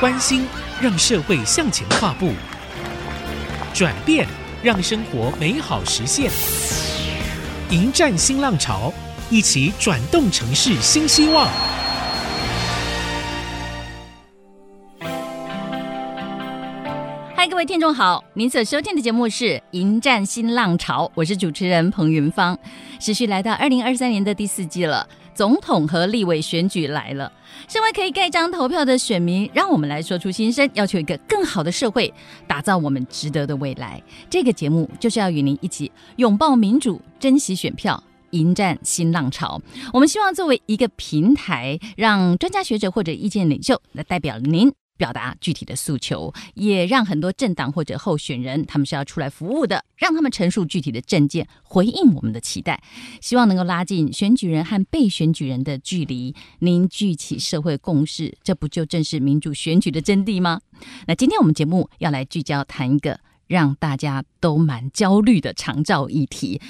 关心让社会向前跨步，转变让生活美好实现。迎战新浪潮，一起转动城市新希望。嗨，各位听众好，您所收听的节目是《迎战新浪潮》，我是主持人彭云芳。时序来到二零二三年的第四季了，总统和立委选举来了。身为可以盖章投票的选民，让我们来说出心声，要求一个更好的社会，打造我们值得的未来。这个节目就是要与您一起拥抱民主，珍惜选票，迎战新浪潮。我们希望作为一个平台，让专家学者或者意见领袖来代表您。表达具体的诉求，也让很多政党或者候选人，他们是要出来服务的，让他们陈述具体的政见，回应我们的期待，希望能够拉近选举人和被选举人的距离，凝聚起社会共识，这不就正是民主选举的真谛吗？那今天我们节目要来聚焦谈一个让大家都蛮焦虑的长照议题。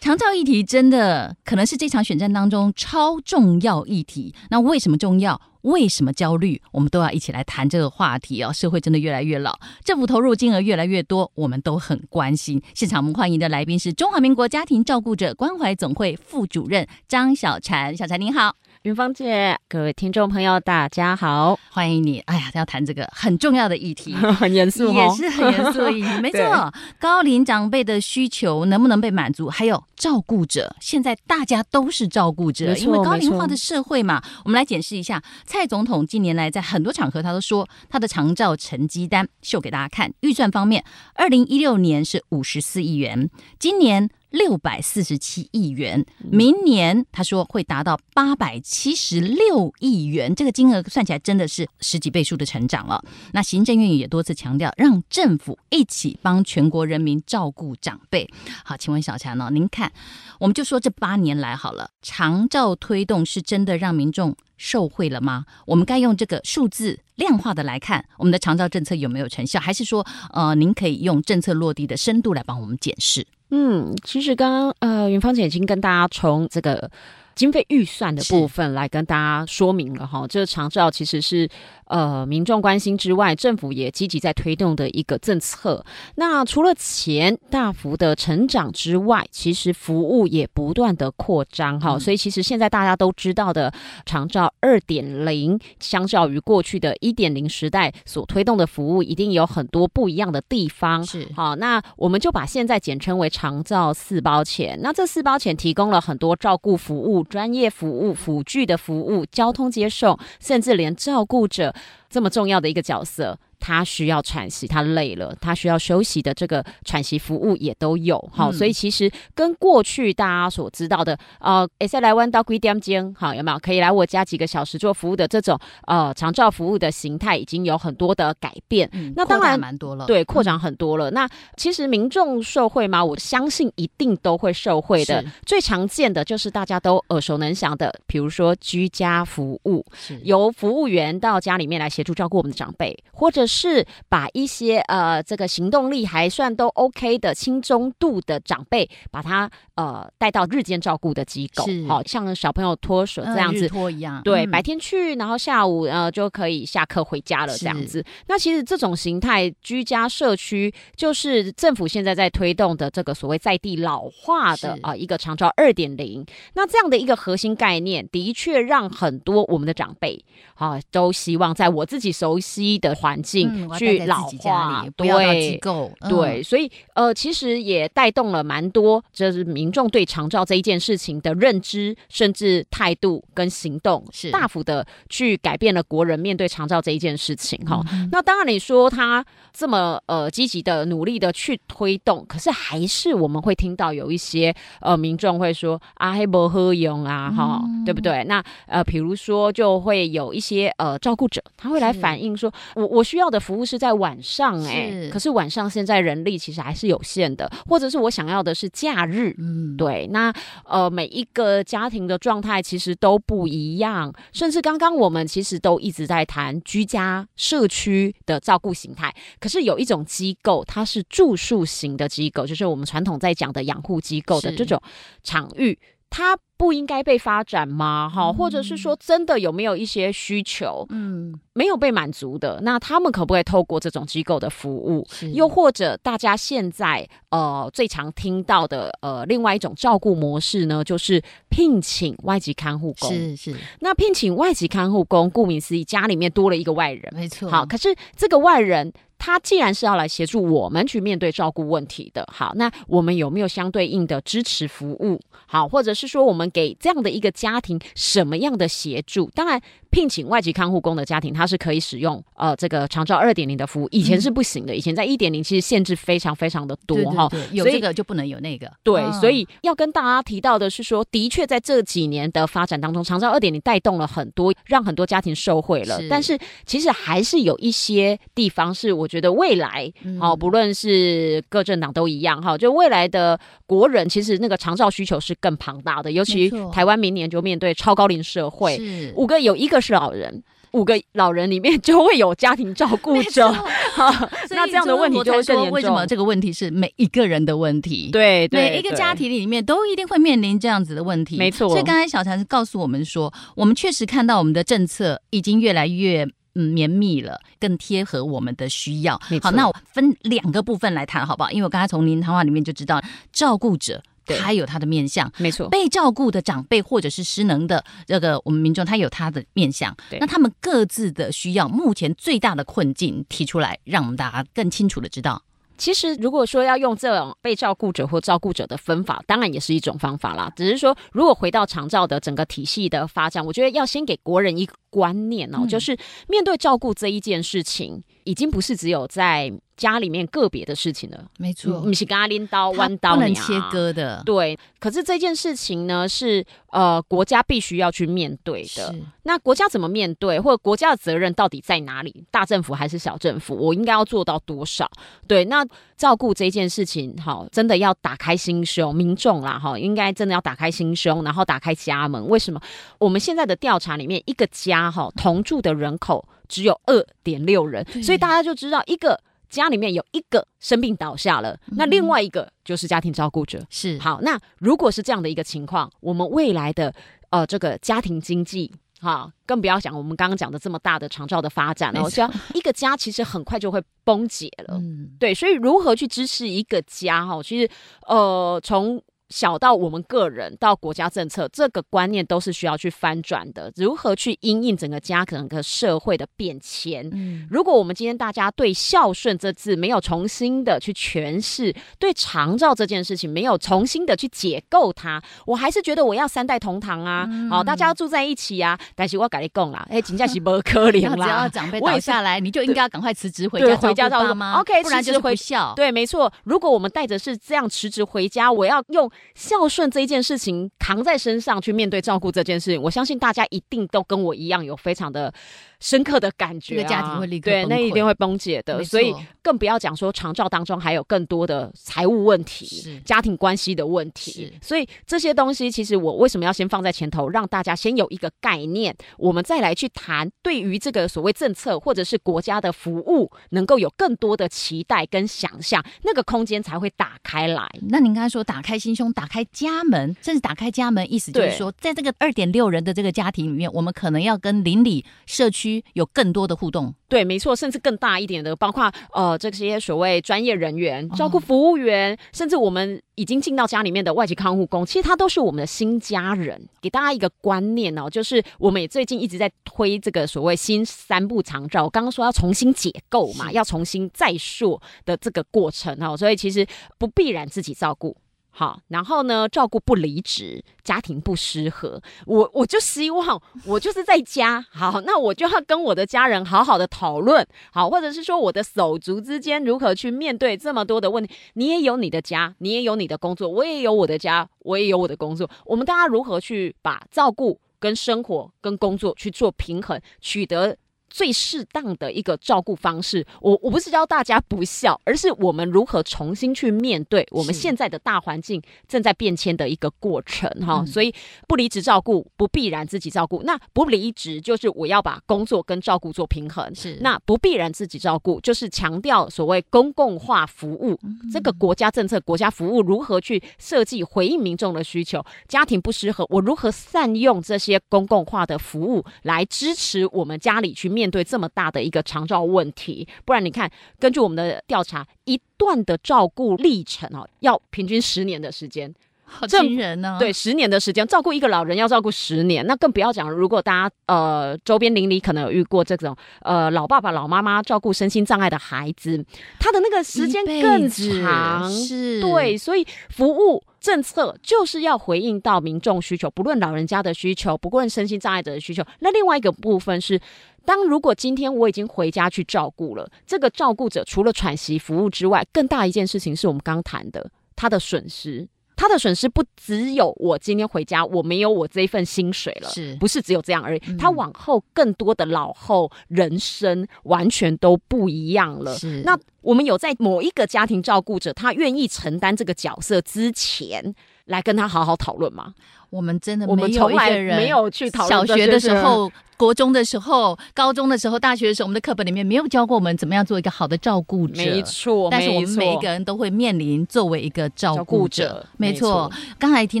长照议题真的可能是这场选战当中超重要议题。那为什么重要？为什么焦虑？我们都要一起来谈这个话题哦。社会真的越来越老，政府投入金额越来越多，我们都很关心。现场我们欢迎的来宾是中华民国家庭照顾者关怀总会副主任张小婵。小婵您好。云芳姐，各位听众朋友，大家好，欢迎你。哎呀，要谈这个很重要的议题，很 严肃，也是很严肃的议题。没错，高龄长辈的需求能不能被满足？还有照顾者，现在大家都是照顾者，因为高龄化的社会嘛。我们来检视一下，蔡总统近年来在很多场合，他都说他的长照成绩单秀给大家看。预算方面，二零一六年是五十四亿元，今年。六百四十七亿元，明年他说会达到八百七十六亿元，这个金额算起来真的是十几倍数的成长了。那行政院也多次强调，让政府一起帮全国人民照顾长辈。好，请问小强呢？您看，我们就说这八年来好了，长照推动是真的让民众受惠了吗？我们该用这个数字量化的来看，我们的长照政策有没有成效？还是说，呃，您可以用政策落地的深度来帮我们检视？嗯，其实刚刚呃，云芳姐已经跟大家从这个经费预算的部分来跟大家说明了哈，这个长照其实是。呃，民众关心之外，政府也积极在推动的一个政策。那除了钱大幅的成长之外，其实服务也不断的扩张哈。所以其实现在大家都知道的长照二点零，相较于过去的一点零时代所推动的服务，一定有很多不一样的地方。是好，那我们就把现在简称为长照四包钱。那这四包钱提供了很多照顾服务、专业服务、辅具的服务、交通接送，甚至连照顾者。这么重要的一个角色。他需要喘息，他累了，他需要休息的这个喘息服务也都有，好、嗯，所以其实跟过去大家所知道的，呃，会使来阮兜几点间，好，有没有可以来我家几个小时做服务的这种呃长照服务的形态，已经有很多的改变。嗯、那当然蛮多了，对，扩展很多了。嗯、那其实民众受惠吗？我相信一定都会受惠的。最常见的就是大家都耳熟能详的，比如说居家服务，由服务员到家里面来协助照顾我们的长辈，或者是把一些呃这个行动力还算都 OK 的轻中度的长辈，把他呃带到日间照顾的机构，好像小朋友托舍这样子，呃、托一样，对，嗯、白天去，然后下午呃就可以下课回家了这样子。那其实这种形态居家社区，就是政府现在在推动的这个所谓在地老化的啊、呃、一个长照二点零。那这样的一个核心概念，的确让很多我们的长辈啊、呃、都希望在我自己熟悉的环境。嗯去老化，不要到机构，对，对，所以呃，其实也带动了蛮多，就是民众对长照这一件事情的认知，甚至态度跟行动，是大幅的去改变了国人面对长照这一件事情哈。嗯、那当然，你说他这么呃积极的努力的去推动，可是还是我们会听到有一些呃民众会说啊，黑不喝用啊，哈，嗯、对不对？那呃，比如说就会有一些呃照顾者，他会来反映说，我我需要的。服务是在晚上哎、可是晚上现在人力其实还是有限的，或者是我想要的是假日，嗯，对，那呃每一个家庭的状态其实都不一样，甚至刚刚我们其实都一直在谈居家社区的照顾形态，可是有一种机构它是住宿型的机构，就是我们传统在讲的养护机构的这种场域。他不应该被发展吗？哈、嗯，或者是说，真的有没有一些需求，嗯，没有被满足的？那他们可不可以透过这种机构的服务？又或者大家现在呃最常听到的呃另外一种照顾模式呢，就是聘请外籍看护工。是是。那聘请外籍看护工，顾名思义，家里面多了一个外人，没错。好，可是这个外人。他既然是要来协助我们去面对照顾问题的，好，那我们有没有相对应的支持服务？好，或者是说我们给这样的一个家庭什么样的协助？当然。聘请外籍看护工的家庭，他是可以使用呃这个长照二点零的服务，以前是不行的。嗯、以前在一点零其实限制非常非常的多哈，有这个就不能有那个。对，哦、所以要跟大家提到的是说，的确在这几年的发展当中，长照二点零带动了很多，让很多家庭受惠了。是但是其实还是有一些地方是我觉得未来，好、嗯，不论是各政党都一样哈，就未来的国人其实那个长照需求是更庞大的，尤其台湾明年就面对超高龄社会，是五个有一个。是老人，五个老人里面就会有家庭照顾者，好，那这样的问题就会更严重。为什么这个问题是每一个人的问题？对，对，每一个家庭里面都一定会面临这样子的问题。没错。所以刚才小禅告诉我们说，我们确实看到我们的政策已经越来越嗯绵密了，更贴合我们的需要。好，那我分两个部分来谈，好不好？因为我刚才从您谈话里面就知道，照顾者。他有他的面相，没错。被照顾的长辈或者是失能的这个我们民众，他有他的面相。那他们各自的需要，目前最大的困境提出来，让我们大家更清楚的知道。其实，如果说要用这种被照顾者或照顾者的分法，当然也是一种方法啦。只是说，如果回到长照的整个体系的发展，我觉得要先给国人一个观念哦，嗯、就是面对照顾这一件事情，已经不是只有在。家里面个别的事情了，没错，你是跟他拎刀弯刀，不能切割的。对，可是这件事情呢，是呃国家必须要去面对的。那国家怎么面对，或者国家的责任到底在哪里？大政府还是小政府？我应该要做到多少？对，那照顾这件事情，哈，真的要打开心胸，民众啦，哈，应该真的要打开心胸，然后打开家门。为什么？我们现在的调查里面，一个家哈同住的人口只有二点六人，所以大家就知道一个。家里面有一个生病倒下了，那另外一个就是家庭照顾者。是好，那如果是这样的一个情况，我们未来的呃这个家庭经济，哈，更不要讲我们刚刚讲的这么大的长照的发展了。我想一个家其实很快就会崩解了。嗯，对，所以如何去支持一个家？哈，其实呃从。小到我们个人，到国家政策，这个观念都是需要去翻转的。如何去因应整个家、整个社会的变迁？嗯，如果我们今天大家对孝顺这字没有重新的去诠释，对长照这件事情没有重新的去解构它，我还是觉得我要三代同堂啊，嗯、好，大家要住在一起啊。但是我跟你讲啦，哎，真的是不可怜啦。只要长辈倒下来，你就应该要赶快辞职回家回家照顾妈？OK，不然就是回孝。对，没错。如果我们带着是这样辞职回家，我要用。孝顺这一件事情扛在身上去面对照顾这件事情，我相信大家一定都跟我一样有非常的深刻的感觉、啊，这个家庭会立刻对，那一定会崩解的。所以更不要讲说长照当中还有更多的财务问题、家庭关系的问题。所以这些东西其实我为什么要先放在前头，让大家先有一个概念，我们再来去谈对于这个所谓政策或者是国家的服务，能够有更多的期待跟想象，那个空间才会打开来。那您刚才说打开心胸，打开家门，甚至打开家门，意思就是说，在这个二点六人的这个家庭里面，我们可能要跟邻里社区。有更多的互动，对，没错，甚至更大一点的，包括呃这些所谓专业人员、照顾服务员，哦、甚至我们已经进到家里面的外籍看护工，其实他都是我们的新家人。给大家一个观念哦，就是我们也最近一直在推这个所谓新三步长照，我刚刚说要重新解构嘛，要重新再塑的这个过程哦，所以其实不必然自己照顾。好，然后呢，照顾不离职，家庭不失和，我我就希望我就是在家，好，那我就要跟我的家人好好的讨论，好，或者是说我的手足之间如何去面对这么多的问题。你也有你的家，你也有你的工作，我也有我的家，我也有我的工作，我们大家如何去把照顾跟生活跟工作去做平衡，取得最适当的一个照顾方式。我我不是教大家不孝，而是我们如何重新去面对我们现在的大环境正在变迁的一个过程哈。所以不离职照顾不必然自己照顾，那不离职就是我要把工作跟照顾做平衡。是，那不必然自己照顾，就是强调所谓公共化服务，这个国家政策、国家服务如何去设计回应民众的需求。家庭不适合，我如何善用这些公共化的服务来支持我们家里去面对这么大的一个长照问题？不然你看，根据我们的调查，一段的照顾历程哦，要平均十年的时间。好惊人呢、哦！对，十年的时间照顾一个老人要照顾十年，那更不要讲。如果大家呃周边邻里可能有遇过这种呃老爸爸、老妈妈照顾身心障碍的孩子，他的那个时间更长。是，对，所以服务政策就是要回应到民众需求，不论老人家的需求，不论身心障碍者的需求。那另外一个部分是，当如果今天我已经回家去照顾了，这个照顾者除了喘息服务之外，更大一件事情是我们刚谈的他的损失。他的损失不只有我今天回家我没有我这一份薪水了，是不是只有这样而已？他往后更多的老后人生完全都不一样了。是，那我们有在某一个家庭照顾者他愿意承担这个角色之前，来跟他好好讨论吗？我们真的没有一个人，我们从来没有去讨论小学的时候。国中的时候、高中的时候、大学的时候，我们的课本里面没有教过我们怎么样做一个好的照顾者。没错，但是我们每一个人都会面临作为一个照顾者。者没错，刚才听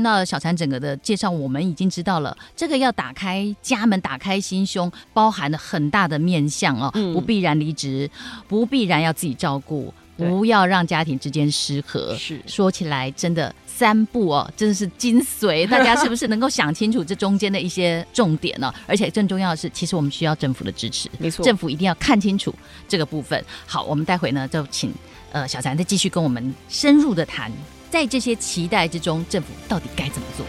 到小婵整个的介绍，我们已经知道了这个要打开家门、打开心胸，包含了很大的面向哦。嗯、不必然离职，不必然要自己照顾，不要让家庭之间失和。是说起来真的。三步哦，真的是精髓，大家是不是能够想清楚这中间的一些重点呢？而且更重要的是，其实我们需要政府的支持，没错，政府一定要看清楚这个部分。好，我们待会呢就请呃小禅再继续跟我们深入的谈，在这些期待之中，政府到底该怎么做？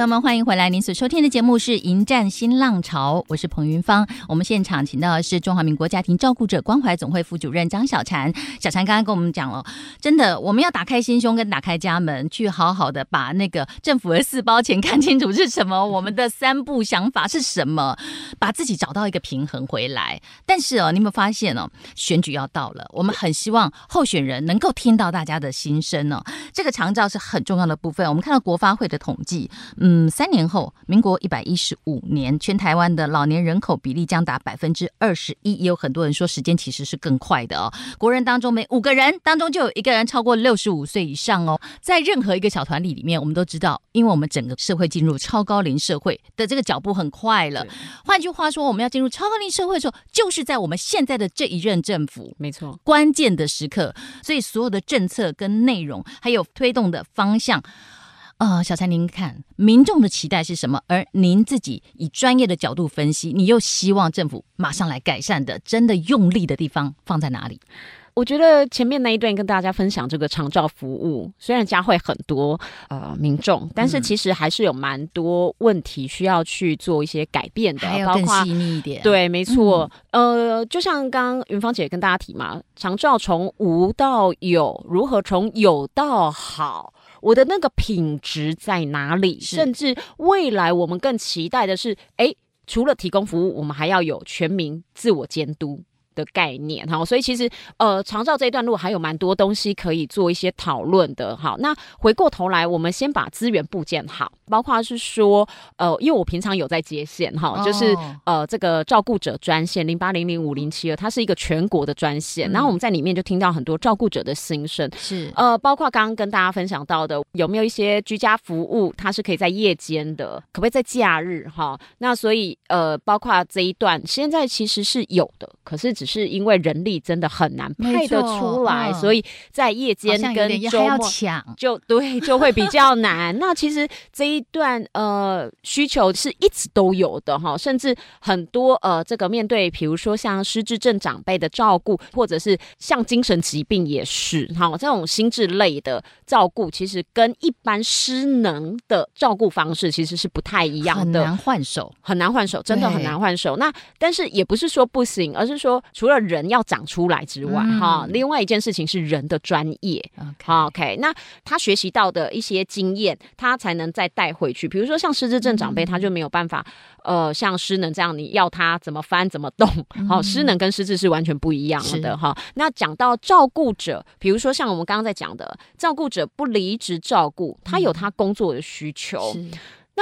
朋友们，欢迎回来！您所收听的节目是《迎战新浪潮》，我是彭云芳。我们现场请到的是中华民国家庭照顾者关怀总会副主任张小婵。小婵刚刚跟我们讲了，真的，我们要打开心胸跟打开家门，去好好的把那个政府的四包钱看清楚是什么，我们的三步想法是什么，把自己找到一个平衡回来。但是哦，你有没有发现哦，选举要到了，我们很希望候选人能够听到大家的心声哦。这个长照是很重要的部分。我们看到国发会的统计，嗯。嗯，三年后，民国一百一十五年，全台湾的老年人口比例将达百分之二十一。也有很多人说，时间其实是更快的哦。国人当中，每五个人当中就有一个人超过六十五岁以上哦。在任何一个小团体里面，我们都知道，因为我们整个社会进入超高龄社会的这个脚步很快了。换句话说，我们要进入超高龄社会的时候，就是在我们现在的这一任政府，没错，关键的时刻。所以，所有的政策跟内容，还有推动的方向。呃，小蔡，您看民众的期待是什么？而您自己以专业的角度分析，你又希望政府马上来改善的，真的用力的地方放在哪里？我觉得前面那一段跟大家分享这个长照服务，虽然加会很多呃民众，但是其实还是有蛮多问题需要去做一些改变的，包括细腻一点。对，没错。嗯、呃，就像刚刚云芳姐跟大家提嘛，长照从无到有，如何从有到好？我的那个品质在哪里？甚至未来我们更期待的是，诶，除了提供服务，我们还要有全民自我监督。的概念哈，所以其实呃，长照这一段路还有蛮多东西可以做一些讨论的。哈，那回过头来，我们先把资源部件好，包括是说呃，因为我平常有在接线哈，就是呃，这个照顾者专线零八零零五零七二，它是一个全国的专线，嗯、然后我们在里面就听到很多照顾者的心声，是呃，包括刚刚跟大家分享到的，有没有一些居家服务，它是可以在夜间的，可不可以在假日哈？那所以呃，包括这一段现在其实是有的，可是只是因为人力真的很难配得出来，所以在夜间跟周末就对 就会比较难。那其实这一段呃需求是一直都有的哈，甚至很多呃这个面对比如说像失智症长辈的照顾，或者是像精神疾病也是哈，这种心智类的照顾，其实跟一般失能的照顾方式其实是不太一样的，很难换手，很难换手，真的很难换手。那但是也不是说不行，而是说。除了人要长出来之外，哈、嗯，另外一件事情是人的专业。Okay. OK，那他学习到的一些经验，他才能再带回去。比如说像失智症长辈，他就没有办法，嗯、呃，像失能这样，你要他怎么翻怎么动，好、嗯，失能跟失智是完全不一样的哈。那讲到照顾者，比如说像我们刚刚在讲的，照顾者不离职照顾，他有他工作的需求。嗯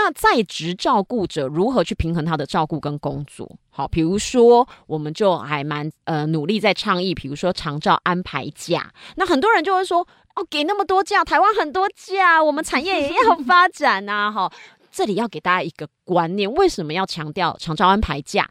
那在职照顾者如何去平衡他的照顾跟工作？好，比如说，我们就还蛮呃努力在倡议，比如说长照安排假。那很多人就会说，哦，给那么多假，台湾很多假，我们产业也要发展呐、啊。哈，这里要给大家一个观念，为什么要强调长照安排假？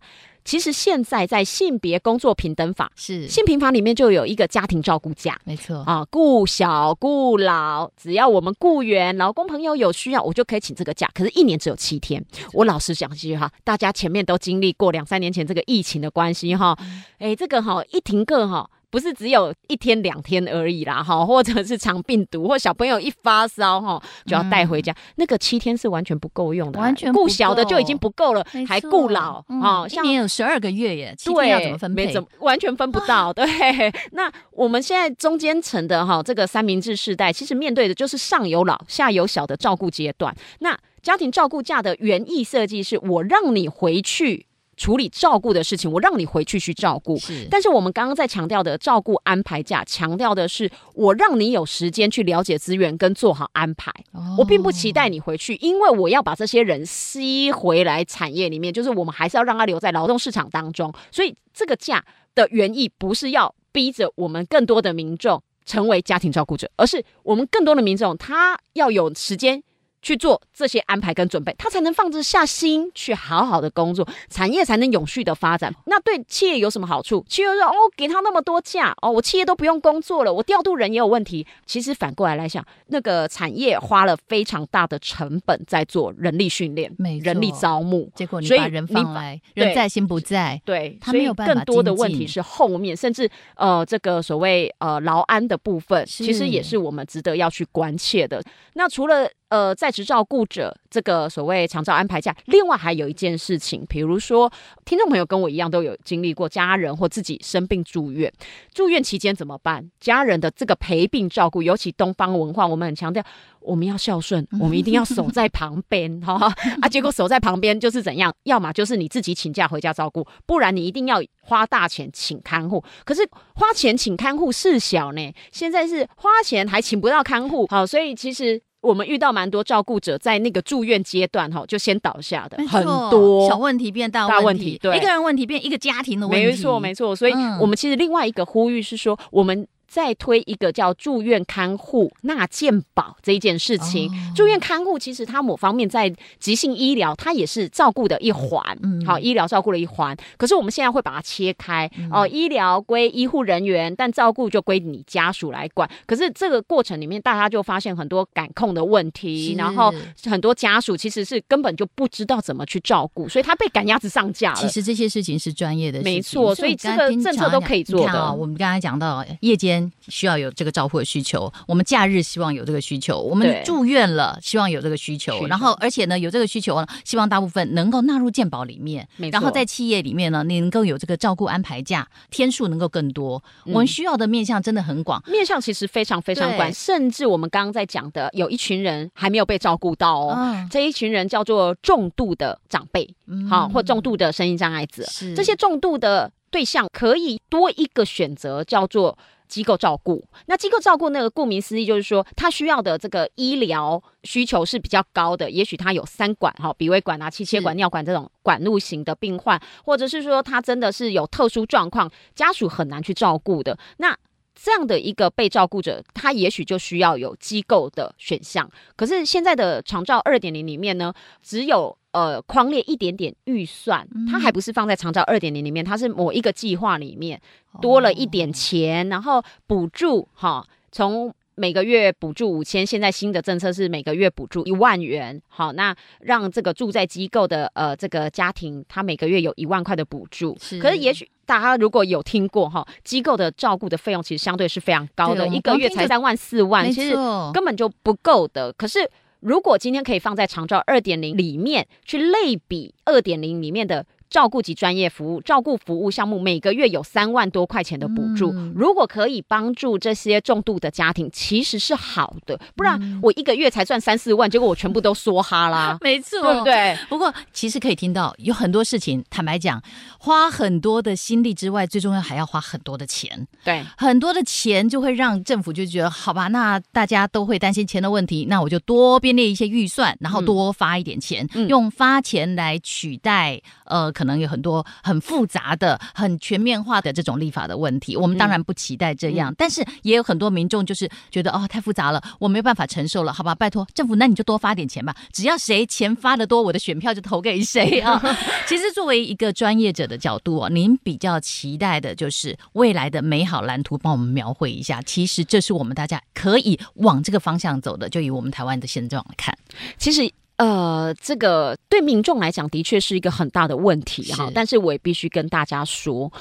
其实现在在性别工作平等法是性平法里面就有一个家庭照顾假，没错啊，顾小顾老，只要我们雇员、劳工朋友有需要，我就可以请这个假。可是，一年只有七天。我老实讲一句哈，大家前面都经历过两三年前这个疫情的关系哈，哎、嗯，这个哈一停课哈。不是只有一天两天而已啦，哈，或者是肠病毒，或小朋友一发烧，哈，就要带回家，嗯。那个七天是完全不够用的，完全顾小的就已经不够了，还顾老，啊，嗯，一年有十二个月耶，七天要怎么分配？怎么完全分不到？对，那我们现在中间层的哈，这个三明治世代，其实面对的就是上有老下有小的照顾阶段。那家庭照顾假的原意设计是我让你回去。处理照顾的事情，我让你回去去照顾。是，但是我们刚刚在强调的照顾安排假，强调的是我让你有时间去了解资源跟做好安排。哦。我并不期待你回去，因为我要把这些人吸回来产业里面，就是我们还是要让他留在劳动市场当中。所以这个假的原意不是要逼着我们更多的民众成为家庭照顾者，而是我们更多的民众他要有时间。去做这些安排跟准备，他才能放得下心去好好的工作，产业才能永续的发展。那对企业有什么好处？企业说：“哦，给他那么多假哦，我企业都不用工作了，我调度人也有问题。”其实反过来来想，那个产业花了非常大的成本在做人力训练、人力招募，结果你把人放来，人在心不在，对，他没有办法。更多的问题是后面，甚至呃，这个所谓呃劳安的部分，其实也是我们值得要去关切的。那除了呃，在职照顾者这个所谓长照安排假，另外还有一件事情，比如说，听众朋友跟我一样都有经历过家人或自己生病住院，住院期间怎么办？家人的这个陪病照顾，尤其东方文化，我们很强调，我们要孝顺，我们一定要守在旁边，哈啊，结果守在旁边就是怎样？要么就是你自己请假回家照顾，不然你一定要花大钱请看护。可是花钱请看护事小呢，现在是花钱还请不到看护，好，所以其实。我们遇到蛮多照顾者在那个住院阶段哈，就先倒下的很多，小问题变大问题，大问题，对，一个人问题变一个家庭的问题，没错没错。所以我们其实另外一个呼吁是说，我们。再推一个叫住院看护纳健保这一件事情，哦、住院看护其实它某方面在急性医疗，它也是照顾的一环，嗯，好，医疗照顾的一环。可是我们现在会把它切开，嗯、哦，医疗归医护人员，但照顾就归你家属来管。可是这个过程里面，大家就发现很多感控的问题，然后很多家属其实是根本就不知道怎么去照顾，所以他被赶鸭子上架了。其实这些事情是专业的事情，没错，所以这个政策都可以做的。哦、我们刚才讲到夜间。需要有这个照护的需求，我们假日希望有这个需求，我们住院了希望有这个需求，然后而且呢有这个需求呢，希望大部分能够纳入健保里面，然后在企业里面呢，你能够有这个照顾安排假天数能够更多，嗯，我们需要的面向真的很广，面向其实非常非常广，甚至我们刚刚在讲的有一群人还没有被照顾到哦，嗯，这一群人叫做重度的长辈，好，嗯，或重度的声音障碍者，这些重度的对象可以多一个选择，叫做。机构照顾，那机构照顾那个顾名思义就是说，他需要的这个医疗需求是比较高的，也许他有三管哈，鼻胃管啊、气切管、尿管这种管路型的病患，或者是说他真的是有特殊状况，家属很难去照顾的，那这样的一个被照顾者，他也许就需要有机构的选项。可是现在的长照二点零里面呢，只有。呃，框列一点点预算，它还不是放在长照二点零里面，它是某一个计划里面多了一点钱，然后补助哈，从每个月补助五千，现在新的政策是每个月补助一万元，好，那让这个住在机构的呃这个家庭，他每个月有一万块的补助。是，可是也许大家如果有听过哈，机构的照顾的费用其实相对是非常高的，一个月才三万四万，其实根本就不够的。可是。如果今天可以放在长照二点零里面去类比二点零里面的照顾及专业服务照顾服务项目，每个月有三万多块钱的补助。嗯、如果可以帮助这些重度的家庭，其实是好的。不然我一个月才赚三四万，结果我全部都梭哈啦。没错，对不对？不过其实可以听到有很多事情，坦白讲，花很多的心力之外，最重要还要花很多的钱。对，很多的钱就会让政府就觉得，好吧，那大家都会担心钱的问题，那我就多编列一些预算，然后多发一点钱，嗯、用发钱来取代呃，可能有很多很复杂的、很全面化的这种立法的问题。我们当然不期待这样，嗯、但是也有很多民众就是觉得哦，太复杂了，我没有办法承受了，好吧，拜托政府，那你就多发点钱吧，只要谁钱发的多，我的选票就投给谁啊。其实作为一个专业者的角度啊，您比较期待的就是未来的美好蓝图，帮我们描绘一下。其实这是我们大家可以往这个方向走的。就以我们台湾的现状来看，其实呃，这个对民众来讲的确是一个很大的问题哈。但是我也必须跟大家说，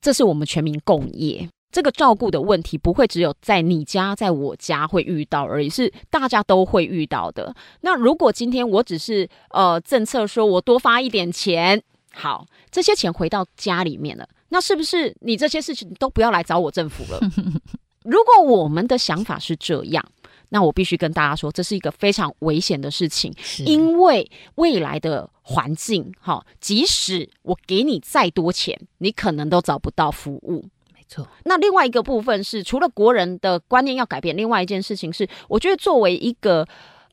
这是我们全民共业。这个照顾的问题不会只有在你家、在我家会遇到而已，是大家都会遇到的。那如果今天我只是呃政策说我多发一点钱，好，这些钱回到家里面了，那是不是你这些事情都不要来找我政府了？如果我们的想法是这样，那我必须跟大家说，这是一个非常危险的事情，因为未来的环境，哈，即使我给你再多钱，你可能都找不到服务。错，那另外一个部分是，除了国人的观念要改变，另外一件事情是，我觉得作为一个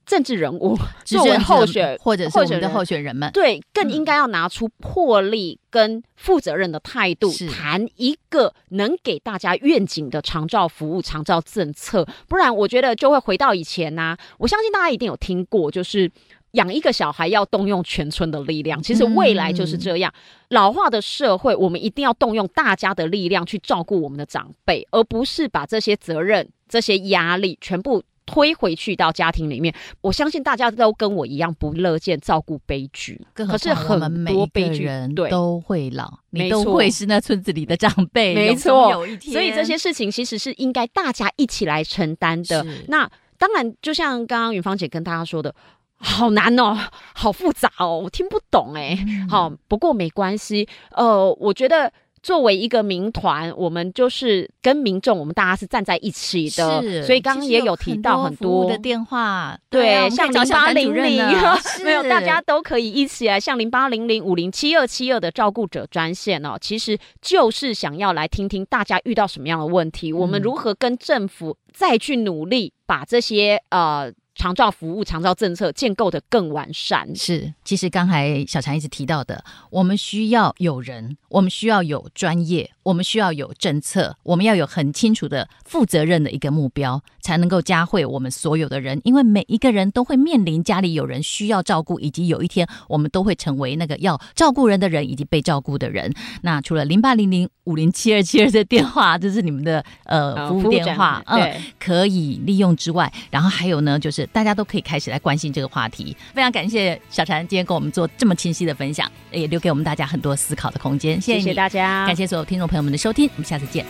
政治人物，作为候选或者是我们的候选人们，对，更应该要拿出魄力跟负责任的态度，谈一个能给大家愿景的长照服务、长照政策，不然我觉得就会回到以前呐、啊。我相信大家一定有听过，就是。养一个小孩要动用全村的力量，其实未来就是这样。嗯、老化的社会，我们一定要动用大家的力量去照顾我们的长辈，而不是把这些责任、这些压力全部推回去到家庭里面。我相信大家都跟我一样不乐见照顾悲剧，可是很多悲剧人都会老，你都会是那村子里的长辈，没错。有一天，所以这些事情其实是应该大家一起来承担的。那当然，就像刚刚云芳姐跟大家说的。好难哦，好复杂哦，我听不懂哎。嗯、好，不过没关系。呃，我觉得作为一个民团，我们就是跟民众，我们大家是站在一起的。是，所以刚刚也有提到很多，的电话，对，对像零八零零，没有，大家都可以一起来，像零八零零五零七二七二的照顾者专线哦，其实就是想要来听听大家遇到什么样的问题，嗯、我们如何跟政府再去努力把这些呃。长照服务、长照政策建构得更完善。是，其实刚才小强一直提到的，我们需要有人，我们需要有专业，我们需要有政策，我们要有很清楚的、负责任的一个目标，才能够加惠我们所有的人。因为每一个人都会面临家里有人需要照顾，以及有一天我们都会成为那个要照顾人的人，以及被照顾的人。那除了零八零零五零七二七二的电话，这是你们的呃服务电话，嗯、呃，可以利用之外，然后还有呢，就是。大家都可以开始来关心这个话题。非常感谢小婵今天跟我们做这么清晰的分享，也留给我们大家很多思考的空间。谢谢，大家，感谢所有听众朋友们的收听，我们下次见。